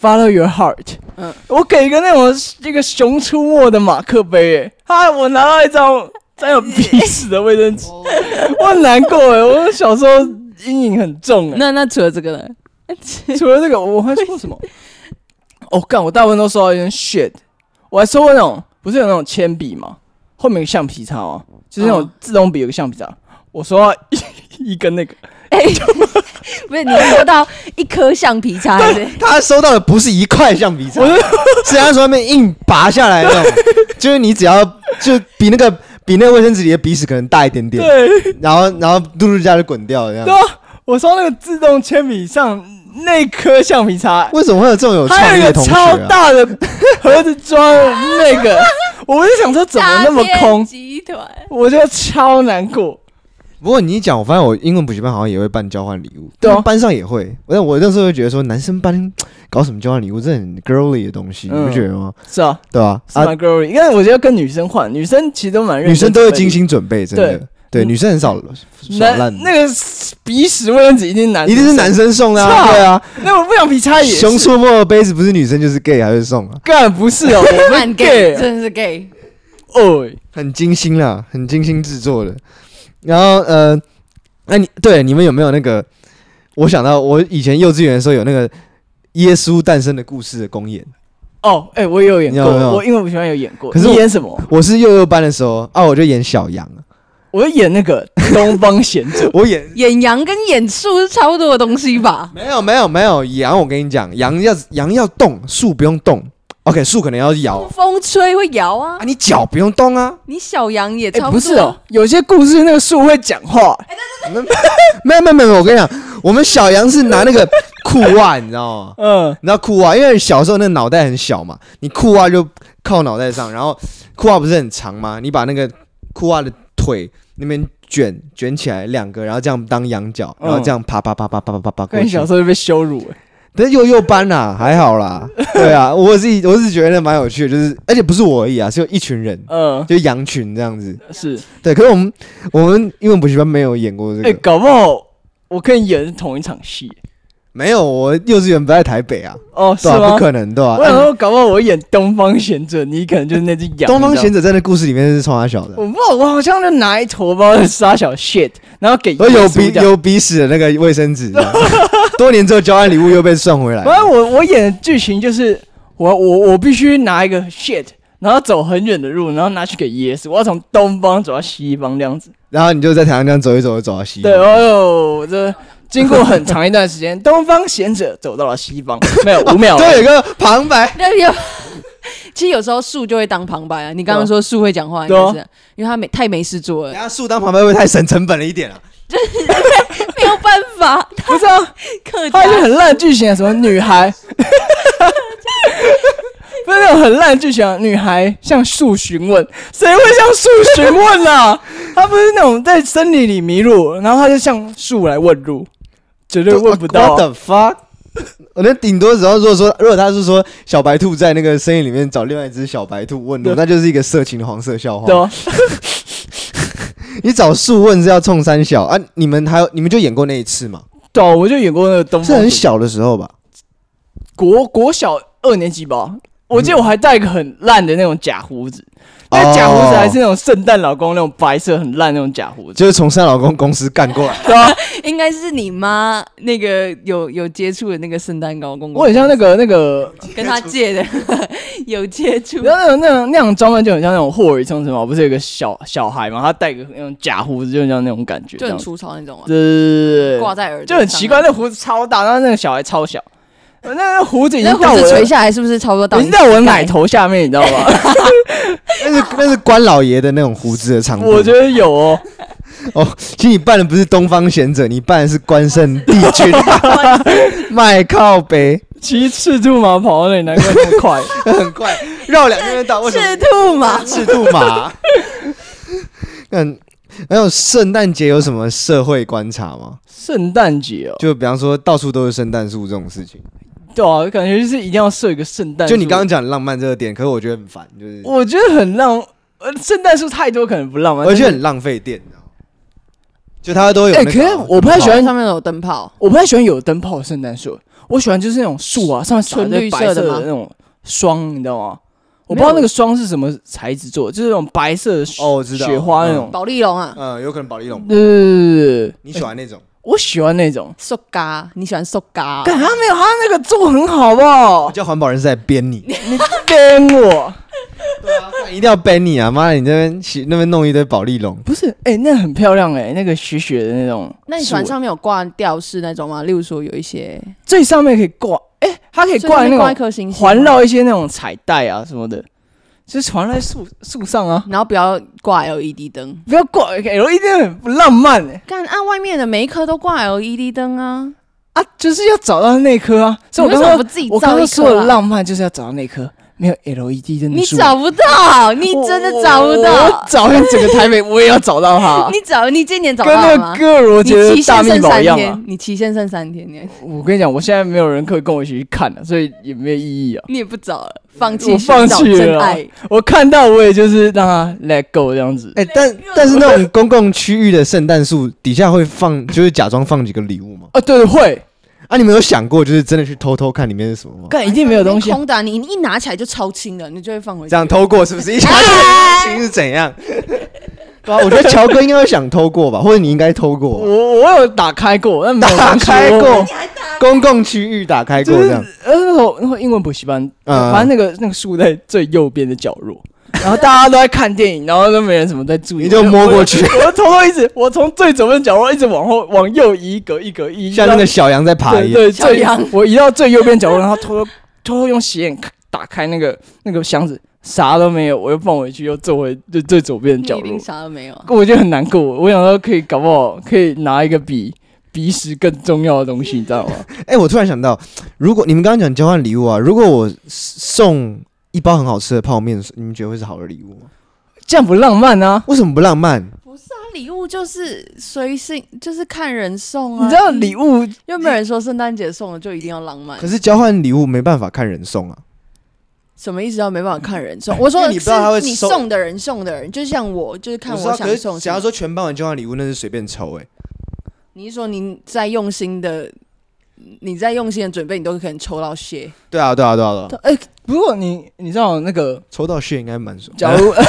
Follow your heart，嗯，我给一个那种这个熊出没的马克杯，哎，哈，我拿到一张沾有鼻屎的卫生纸，我很难过哎，我小时候。阴影很重那那除了这个呢？除了这个，我还说什么？哦，干，我大部分都收到一些 shit。我还收过那种，不是有那种铅笔吗？后面有橡皮擦吗？就是那种自动笔有个橡皮擦。哦、我收到一 一根那个，哎、欸，不是你收到一颗橡皮擦？对，他收到的不是一块橡皮擦，是他从外面硬拔下来的那种。就是你只要就比那个。比那个卫生纸里的鼻屎可能大一点点，对，然后然后嘟嘟家就滚掉了这样。对啊，我说那个自动铅笔上那颗橡皮擦，为什么会有这种有创意的同学啊？超大的盒子装那个，我就想说怎么那么空？集团，我就超难过。不过你一讲，我发现我英文补习班好像也会办交换礼物，对啊，班上也会。我我那时候会觉得说，男生班搞什么交换礼物，这很 girly 的东西，你不觉得吗？是啊，对吧？是蛮 girly，因为我觉得跟女生换，女生其实都蛮认真，女生都会精心准备，真的。对，女生很少耍烂。那个鼻屎卫生纸一定男，一定是男生送的，对啊。那我不想比差也。熊出没的杯子不是女生就是 gay 还会送啊？干不是哦，我们 gay，真的是 gay。哦，很精心啦，很精心制作的。然后呃。那你对你们有没有那个？我想到我以前幼稚园的时候有那个耶稣诞生的故事的公演。哦，哎，我也有演过，我因为我喜欢有演过。可是你演什么？我是幼幼班的时候啊，我就演小羊。我演那个东方贤者，我演演羊跟演树是差不多的东西吧？没有没有没有，羊我跟你讲，羊要羊要动，树不用动。OK，树可能要摇，风吹会摇啊。啊，你脚不用动啊。你小羊也差不多。不是哦，有些故事那个树会讲话。没有没有没有，我跟你讲，我们小羊是拿那个裤袜，你知道吗？嗯，你知道裤袜，因为小时候那个脑袋很小嘛，你裤袜就靠脑袋上，然后裤袜不是很长吗？你把那个裤袜的腿那边卷卷起来两个，然后这样当羊角，然后这样啪啪啪啪啪啪啪啪。你小时候就被羞辱哎，但是幼幼班呐，还好啦。对啊，我自己我是觉得蛮有趣的，就是而且不是我而已啊，是有一群人，嗯，就羊群这样子。是对，可是我们我们英文补习班没有演过这个。哎，搞不好我跟你演是同一场戏。没有，我幼稚园不在台北啊。哦，是吗？不可能，对吧？我想说，搞不好我演东方贤者，你可能就是那只羊。东方贤者在那故事里面是冲三小的。我不知道，我好像就拿一坨包的沙小 shit，然后给有鼻有鼻屎的那个卫生纸。多年之后交换礼物又被送回来。反正我我演的剧情就是，我我我必须拿一个 shit，然后走很远的路，然后拿去给耶稣。我要从东方走到西方这样子。然后你就在台上这样走一走，就走到西方。对哦，这。经过很长一段时间，东方贤者走到了西方，没有 五秒。对，有个旁白。有，其实有时候树就会当旁白啊。你刚刚说树会讲话，应该是因为他没太没事做了。然后树当旁白会不会太省成本了一点啊？就 是没有办法，不是啊，他就很烂剧情啊，什么女孩。不是那种很烂的剧情，女孩向树询问，谁会向树询问啊？他不是那种在森林里迷路，然后他就向树来问路。绝对问不到。What the fuck？我那顶多只要如果说，如果他是说小白兔在那个森林里面找另外一只小白兔问路，那就是一个色情的黄色笑话。对啊。你找树问是要冲三小啊？你们还有你们就演过那一次嘛？对啊，我就演过那个东。是很小的时候吧？国国小二年级吧。我记得我还戴一个很烂的那种假胡子。那假胡子还是那种圣诞老公那种白色很烂那种假胡子，就是从圣诞老公公司干过来。对啊，应该是你妈那个有有接触的那个圣诞老公公。我很像那个那个 跟他借的，有接触。然后那种那种那种装扮就很像那种霍尔冲什么，不是有个小小孩嘛？他戴个那种假胡子，就像那种感觉，就很粗糙那种啊。对对对对，挂在耳朵，就很奇怪，那胡子超大，然后那个小孩超小。那那胡子已经到我垂下来，是不是差不多到？已经在我奶头下面，你知道吗？那是那是关老爷的那种胡子的长度。我觉得有哦。哦，其实你扮的不是东方贤者，你扮的是关圣帝君。麦靠北，骑赤兔马跑到那里，难怪那么快，很快，绕两圈到。赤兔马，赤兔马。嗯，还有圣诞节有什么社会观察吗？圣诞节哦，就比方说到处都是圣诞树这种事情。对啊，感觉就是一定要设一个圣诞。就你刚刚讲浪漫这个点，可是我觉得很烦，就是我觉得很浪，呃，圣诞树太多可能不浪漫，而且很浪费电，你知道吗？就它都有。哎，可是我不太喜欢上面有灯泡，我不太喜欢有灯泡的圣诞树，我喜欢就是那种树啊，上面纯绿色的那种霜，你知道吗？我不知道那个霜是什么材质做的，就是那种白色的哦，我知道雪花那种宝丽龙啊，嗯，有可能宝丽龙。对对对，你喜欢那种？我喜欢那种塑嘎，你喜欢塑胶？干他没有，他那个做很好，不好？叫环保人士在编你，你编我？对啊，一定要编你啊！妈的，你那边那边弄一堆宝丽龙，不是？哎，那很漂亮哎，那个雪雪的那种。那你船上面有挂吊饰那种吗？例如说有一些最上面可以挂，哎，它可以挂那种环绕一些那种彩带啊什么的。就是藏在树树上啊，然后不要挂 LED 灯，不要挂 LED 灯，很不浪漫哎。干，按外面的每一颗都挂 LED 灯啊啊，就是要找到那颗啊。所以我刚刚我刚刚说的浪漫就是要找到那颗。没有 LED 灯，你找不到，你真的找不到。我找遍整个台北，我也要找到它。你找，你今年找到吗？跟那个歌儿，我觉得大秘宝一样啊。你期限剩三天，你我跟你讲，我现在没有人可以跟我一起去看了，所以也没有意义啊。你也不找了，放弃，我放弃了。我看到我也就是让他 let go 这样子。哎，但但是那种公共区域的圣诞树底下会放，就是假装放几个礼物吗？啊，对，会。啊，你们有想过，就是真的去偷偷看里面是什么吗？干，一定没有东西。空的，你一拿起来就超轻的，你就会放回去。这样偷过是不是？一拿起来轻是怎样？对啊，我觉得乔哥应该会想偷过吧，或者你应该偷过。我我有打开过，但没有打开过，公共区域打开过这样。呃，那时候那英文补习班，嗯反正那个那个树在最右边的角落，然后大家都在看电影，然后都没人什么在注意，你就摸过去。我偷偷一直，我从最左边角落一直往后往右移一格一格移，像那个小羊在爬一样。对，最我移到最右边角落，然后偷偷偷偷用斜眼打开那个那个箱子。啥都没有，我又放回去，又坐回最最左边的角落。啥都没有，我觉得很难过。我想说，可以搞不好可以拿一个比鼻屎更重要的东西，你知道吗？哎、欸，我突然想到，如果你们刚刚讲交换礼物啊，如果我送一包很好吃的泡面，你们觉得会是好的礼物吗？这样不浪漫啊？为什么不浪漫？不是啊，礼物就是随性，就是看人送啊。你知道礼物又没有人说圣诞节送的就一定要浪漫。可是交换礼物没办法看人送啊。什么意思？要没办法看人送？我说你不知道他会你送的人送的人，就像我，就是看我想送。假如说全班玩交换礼物，那是随便抽哎。你是说你在用心的，你在用心的准备，你都可能抽到血。对啊，对啊，对啊，对啊。哎，不过你你知道那个抽到血应该蛮爽。假如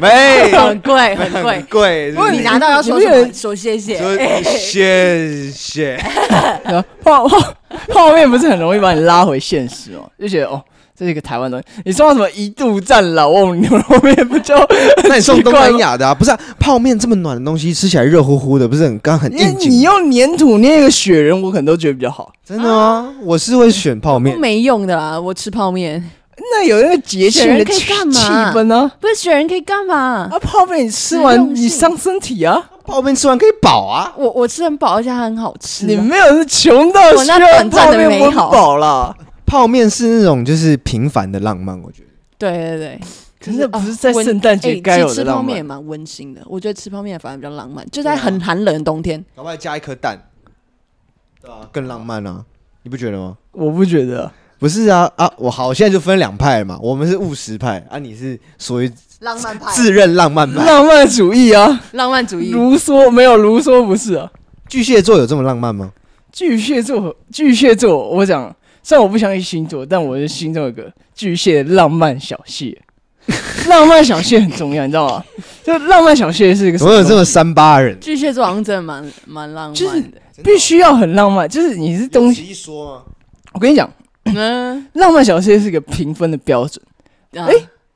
没很贵 很贵贵，如果你拿到要说什么？说谢谢，谢谢。泡泡泡面不是很容易把你拉回现实哦，就觉得哦，这是一个台湾东西。你送到什么一度战老瓮牛肉面不就？那你送东南亚的啊？不是泡面这么暖的东西，吃起来热乎乎的，不是很刚很硬？你用粘土捏一个雪人，我可能都觉得比较好。真的吗？我是会选泡面，没用的啦，我吃泡面。那有那个节庆的气氛呢？不是雪人可以干嘛？啊，泡面你吃完你伤身体啊。泡面吃完可以饱啊！我我吃很饱，而且还很好吃。你没有是穷到需要泡面温饱了。泡面是那种就是平凡的浪漫，我觉得。对对对，可是不是在圣诞节该有的浪漫。吃泡面也蛮温馨的，我觉得吃泡面反而比较浪漫，就在很寒冷的冬天，搞不好加一颗蛋，对啊，更浪漫啊！你不觉得吗？我不觉得。不是啊啊！我好，现在就分两派嘛。我们是务实派啊，你是属于浪漫派，自认浪漫派，浪漫主义啊，浪漫主义。卢梭没有卢梭不是啊？巨蟹座有这么浪漫吗？巨蟹座，巨蟹座，我讲，虽然我不相信星座，但我的心中有个巨蟹浪漫小蟹。浪漫小蟹很重要，你知道吗？就浪漫小蟹是一个，我有这么三八人。巨蟹座好像真的蛮蛮浪漫的，必须要很浪漫，就是你是东西。我跟你讲。嗯，浪漫小蟹是一个评分的标准。哎，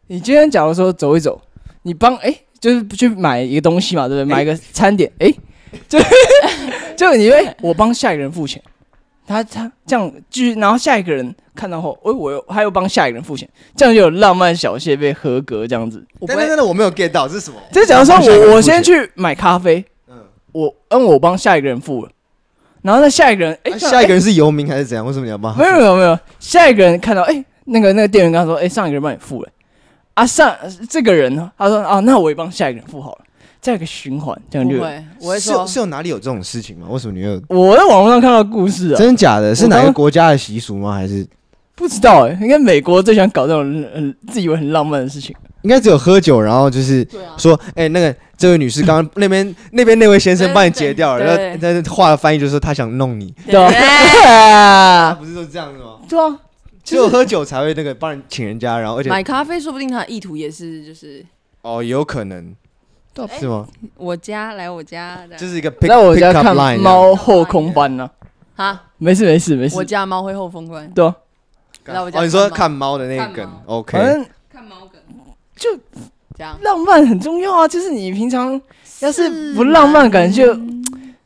你今天假如说走一走，你帮哎，就是去买一个东西嘛，对不对？买一个餐点，哎，就 就你为我帮下一个人付钱，他他这样继续，然后下一个人看到后，哎，我又他又帮下一个人付钱，这样就有浪漫小谢被合格这样子。真的真的我没有 get 到这是什么？就假如说我我先去买咖啡，嗯，我嗯我帮下一个人付了。然后那下一个人，哎，下一个人是游民还是怎样？为什么你要帮？没有没有没有，下一个人看到，哎，那个那个店员跟他说，哎，上一个人帮你付了，啊上这个人呢，他说，啊，那我也帮下一个人付好了，再一个循环，这样就。会，我会说，是有哪里有这种事情吗？为什么你有？我在网络上看到故事啊，真的假的？是哪个国家的习俗吗？还是不知道？哎，应该美国最喜欢搞这种很自以为很浪漫的事情。应该只有喝酒，然后就是说，哎，那个这位女士，刚刚 那边那边那位先生帮你截掉了，然后但是话的翻译就是说他想弄你，对啊，不是都这样子吗？对啊，只有喝酒才会那个帮人请人家，然后而且买咖啡，说不定他的意图也是就是哦，有可能，是吗？我家来我家，就是一个来我家看猫后空翻呢？啊，没事没事没事，我家猫会后空翻，对，来我家哦，你说看猫。的那个梗，OK。看猫。梗就这样，浪漫很重要啊！就是你平常要是不浪漫，感觉就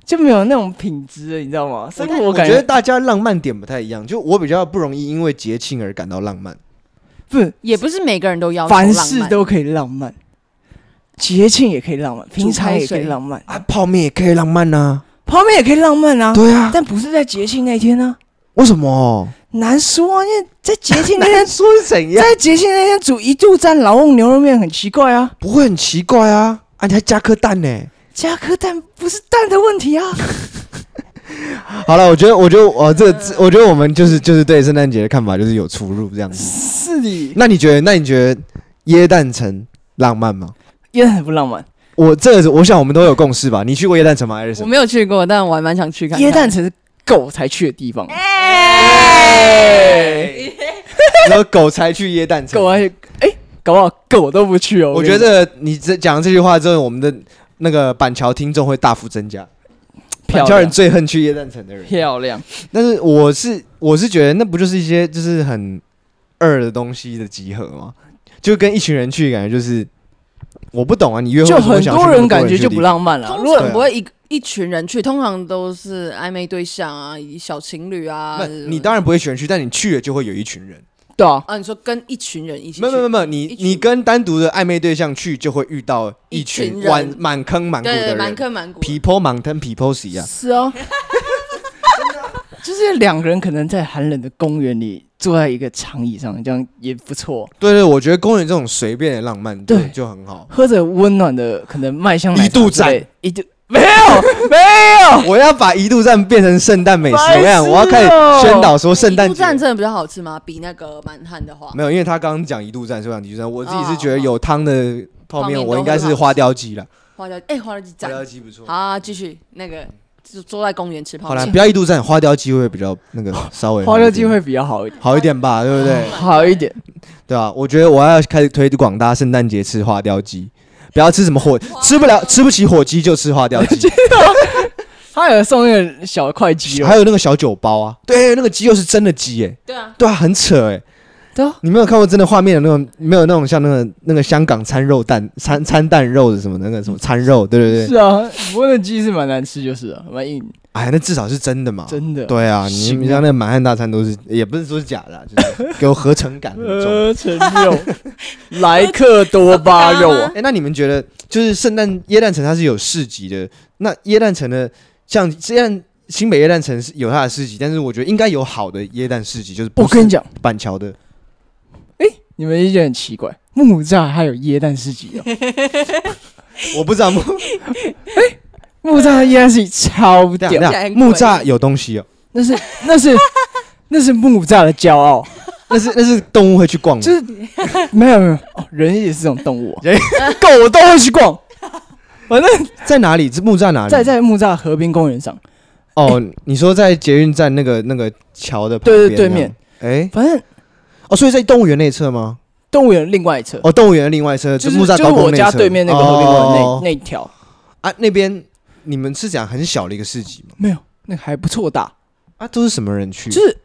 就没有那种品质了，你知道吗？所以我感觉大家浪漫点不太一样。就我比较不容易因为节庆而感到浪漫，不是，也不是每个人都要凡事都可以浪漫，节庆也可以浪漫，平常也可以浪漫啊，泡面也可以浪漫呐，泡面也可以浪漫啊，对啊，但不是在节庆那天呢？为什么？难说啊，因为在节庆那天 说是怎样？在节庆那天煮一度赞老翁牛肉面很奇怪啊，不会很奇怪啊？啊，你还加颗蛋呢？加颗蛋不是蛋的问题啊。好了，我觉得，我觉得，我这个，我觉得我们就是就是对圣诞节的看法就是有出入这样子。是的。那你觉得？那你觉得耶诞城浪漫吗？耶很不浪漫。我这个，我想我们都有共识吧？你去过耶诞城吗？还是我没有去过，但我还蛮想去看。耶诞城是狗才去的地方。哎然后狗才去耶诞城，狗还哎，搞不好狗都不去哦。我觉得你这讲这句话之后，我们的那个板桥听众会大幅增加。板桥人最恨去耶诞城的人，漂亮。但是我是我是觉得那不就是一些就是很二的东西的集合吗？就跟一群人去，感觉就是我不懂啊。你约会就很多人感觉就不浪漫了。通常不会一一群人去，通常都是暧昧对象啊，小情侣啊。你当然不会选去，但你去了就会有一群人。对啊，啊，你说跟一群人一起？没有没有没有，你你跟单独的暧昧对象去，就会遇到一群满满坑满谷的人，满坑满谷，people 满坑 people 一样。是哦，就是两个人可能在寒冷的公园里坐在一个长椅上，这样也不错。对对，我觉得公园这种随便的浪漫，对，就很好。喝着温暖的可能麦香一度赞一度。没有，没有，我要把一度站变成圣诞美食。我想，我要开始宣导说，圣诞一度站真的比较好吃吗？比那个满汉的话，没有，因为他刚刚讲一度站，所以讲一度站。我自己是觉得有汤的泡面，我应该是花雕鸡了。花雕，哎，花雕鸡，花雕鸡不错。好，继续那个，就坐在公园吃泡面。好了，不要一度赞，花雕鸡会比较那个 稍微。花雕鸡会比较好一点，好一点吧，对不对？好一点，对啊？我觉得我要开始推广大家圣诞节吃花雕鸡。不要吃什么火，吃不了，吃不起火鸡就吃花雕鸡。他有送那个小块鸡肉，还有那个小酒包啊。对，那个鸡又是真的鸡哎。对啊，对啊，很扯哎。对啊，你没有看过真的画面的那种，没有那种像那个那个香港餐肉蛋餐餐蛋肉的什么那个什么餐肉，对对对。是啊，不过那鸡是蛮难吃，就是啊，蛮硬。哎，那至少是真的嘛？真的。对啊，你你像那个满汉大餐都是，也不是说是假的，就是给我合成感。合成肉，莱克多巴肉啊！哎，那你们觉得，就是圣诞耶诞城它是有市集的，那耶诞城的像这样新北耶诞城是有它的市集，但是我觉得应该有好的耶诞市集，就是我跟你讲，板桥的。哎，你们意见很奇怪，木栅还有椰蛋市集哦？我不知道木。哎。木栅的椰子超屌，木栅有东西哦，那是那是 那是木栅的骄傲，那是那是动物会去逛的，就是没有没有哦，人也是这种动物，人狗都会去逛，反正在哪里？木栅哪里？在在木栅河滨公园上。哦，你说在捷运站那个那个桥的对对对面，哎，反正哦，所以在动物园那侧吗？动物园另外一侧，哦，动物园的另外一侧就是木栅高工那侧，对面那个河滨公园那那一条啊，那边。你们是讲很小的一个市集吗？没有，那个还不错大啊。都是什么人去？就是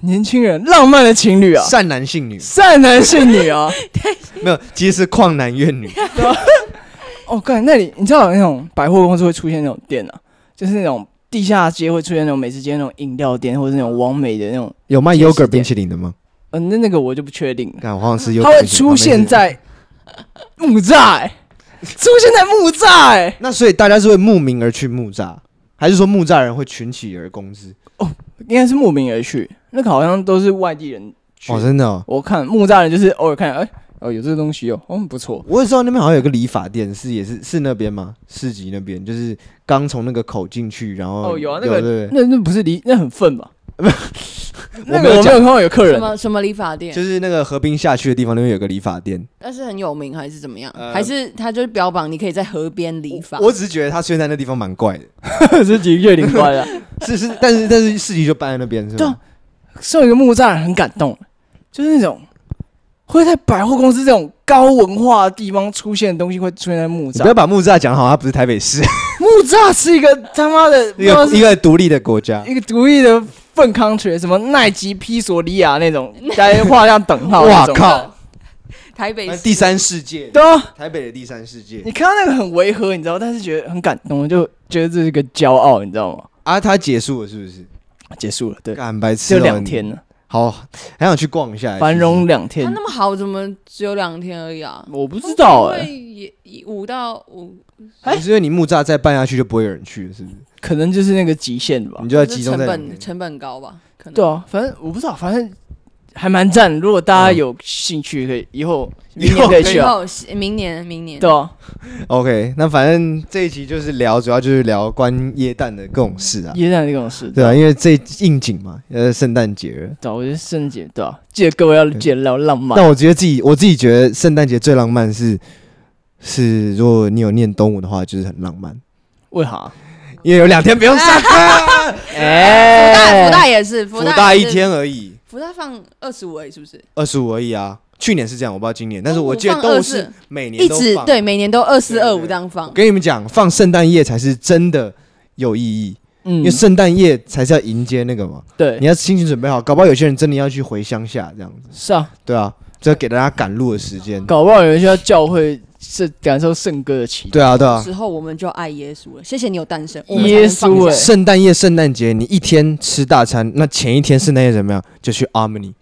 年轻人，浪漫的情侣啊，善男信女，善男信女啊。没有，其实是旷男怨女。哦，干那里你知道有那种百货公司会出现那种店啊，就是那种地下街会出现那种美食街那种饮料店，或者是那种网美的那种。有卖 yogurt 冰淇淋的吗？嗯，那那个我就不确定。看，好像是有。它会出现在木栅。出现在木栅，哎，那所以大家是会慕名而去木栅，还是说木栅人会群起而攻之？哦，应该是慕名而去。那个好像都是外地人去哦，真的、哦。我看木栅人就是偶尔看，哎，哦，有这个东西哦，哦，不错。我也知道那边好像有个理发店，是也是是那边吗？市集那边就是刚从那个口进去，然后哦有啊，那个那那不是理那很粪吧？那 个我没有看到有客人。什么什么理发店？就是那个河滨下去的地方，那边有个理发店。但是很有名还是怎么样？还是他就是标榜你可以在河边理发？我只是觉得他出现在那地方蛮怪的，是几个月挺怪的。是是，但是但是市集就办在那边，是吧？送一个木栅人很感动，就是那种会在百货公司这种高文化的地方出现的东西，会出现在木栅。不要把木栅讲好，它不是台北市。木栅是一个他妈的一个一个独立的国家，一个独立的。粪 country 什么奈吉、披索利亚那种，加画上等号。哇靠！台北第三世界，对啊，台北的第三世界。你看到那个很违和，你知道，但是觉得很感动，就觉得这是一个骄傲，你知道吗？啊，它结束了是不是？结束了，对，干白痴，就两天了。好，还想去逛一下。繁荣两天，它那么好，怎么只有两天而已啊？我不知道哎，也五到五，还是因为你木栅再办下去就不会有人去了，是不是？可能就是那个极限吧，你就要集中在成本成本高吧？对啊，反正我不知道，反正还蛮赞。如果大家有兴趣，可以以后明年可以去啊。明年明年对啊。OK，那反正这一集就是聊，主要就是聊关耶诞的各种事啊。耶诞的各种事，对啊，因为这应景嘛，呃，圣诞节了。对，我觉得圣诞节对啊，记得各位要记得聊浪漫。但我觉得自己，我自己觉得圣诞节最浪漫是是，如果你有念东吴的话，就是很浪漫。为啥？因为有两天不用上课，哎，福大福大也是，福大一天而已，福袋放二十五而已，是不是？二十五而已啊。去年是这样，我不知道今年，但是我记得都是每年一直对，每年都二四二五这样放。我跟你们讲，放圣诞夜才是真的有意义，嗯，因为圣诞夜才是要迎接那个嘛。对，你要心情准备好，搞不好有些人真的要去回乡下这样子。是啊，对啊，就要给大家赶路的时间。搞不好有人需要教会是感受圣歌的期待。对啊，对啊。之后我们就爱耶稣了。谢谢你有诞生，耶稣。圣诞夜、圣诞节，你一天吃大餐，那前一天圣诞夜怎么样？就去 Harmony。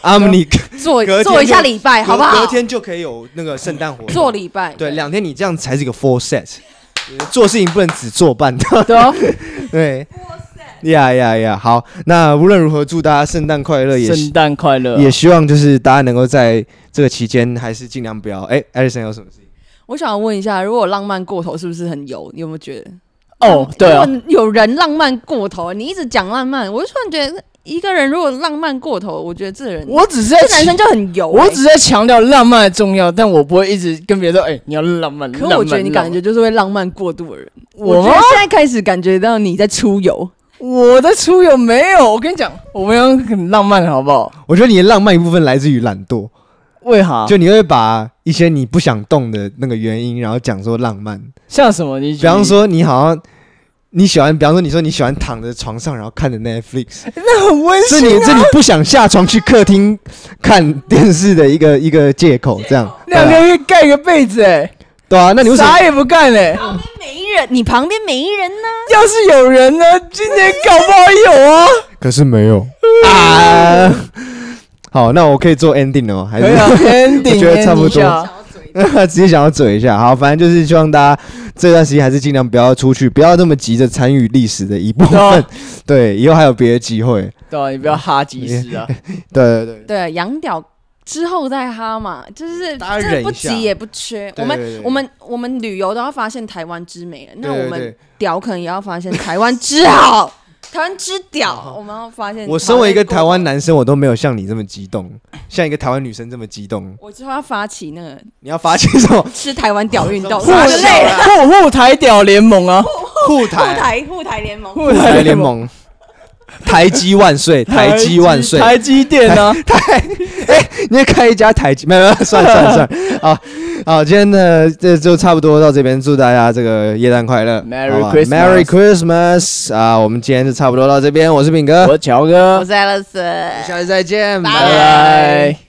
阿姆尼做做一下礼拜，好不好？隔天就可以有那个圣诞活动。做礼拜，对，两天你这样才是一个 full set。做事情不能只做半套。对。呀呀呀！好，那无论如何，祝大家圣诞快乐，也圣诞快乐，也希望就是大家能够在这个期间还是尽量不要。哎，Alison 有什么事情？我想问一下，如果浪漫过头，是不是很油？你有没有觉得？哦，对啊。有人浪漫过头，你一直讲浪漫，我就突然觉得。一个人如果浪漫过头，我觉得这人，我只是在这男生就很油、欸。我只是在强调浪漫的重要，但我不会一直跟别人说，哎、欸，你要浪漫。可我觉得你感觉就是会浪漫过度的人。我觉得现在开始感觉到你在出游。我的出游没有？我跟你讲，我没有很浪漫，好不好？我觉得你的浪漫一部分来自于懒惰。为啥？就你会把一些你不想动的那个原因，然后讲说浪漫。像什么？你比方说，你好像。你喜欢，比方说，你说你喜欢躺在床上，然后看着 Netflix，那很温馨啊。是你，是你不想下床去客厅 看电视的一个一个借口，这样。两个人盖一个被子，哎，对啊，那你啥也不干嘞？旁边没人，你旁边没人呢？要是有人呢？今天搞不好有啊。可是没有 啊。好，那我可以做 ending 了吗？还是 ending？我觉得差不多。直接想要嘴一下，好，反正就是希望大家这段时间还是尽量不要出去，不要那么急着参与历史的一部分。哦、对，以后还有别的机会。对、啊，你不要哈及时啊。对对对。对，养屌之后再哈嘛，就是这不急也不缺。我们我们我们旅游都要发现台湾之美了，那我们屌可能也要发现台湾之好。台湾之屌，我们要发现。我身为一个台湾男生，我都没有像你这么激动，像一个台湾女生这么激动。我之后要发起那个，你要发起什么？吃台湾屌运动，护护 台屌联盟啊！护台护台联盟，护台联盟。台积万岁！台积万岁！台积电呢？台哎，你也开一家台积？没有没有，算了算了算了。好好，今天的这就差不多到这边，祝大家这个耶诞快乐，Merry Christmas，Merry Christmas 啊！我们今天就差不多到这边，我是炳哥，我是乔哥，我是 Alison，下次再见，拜拜。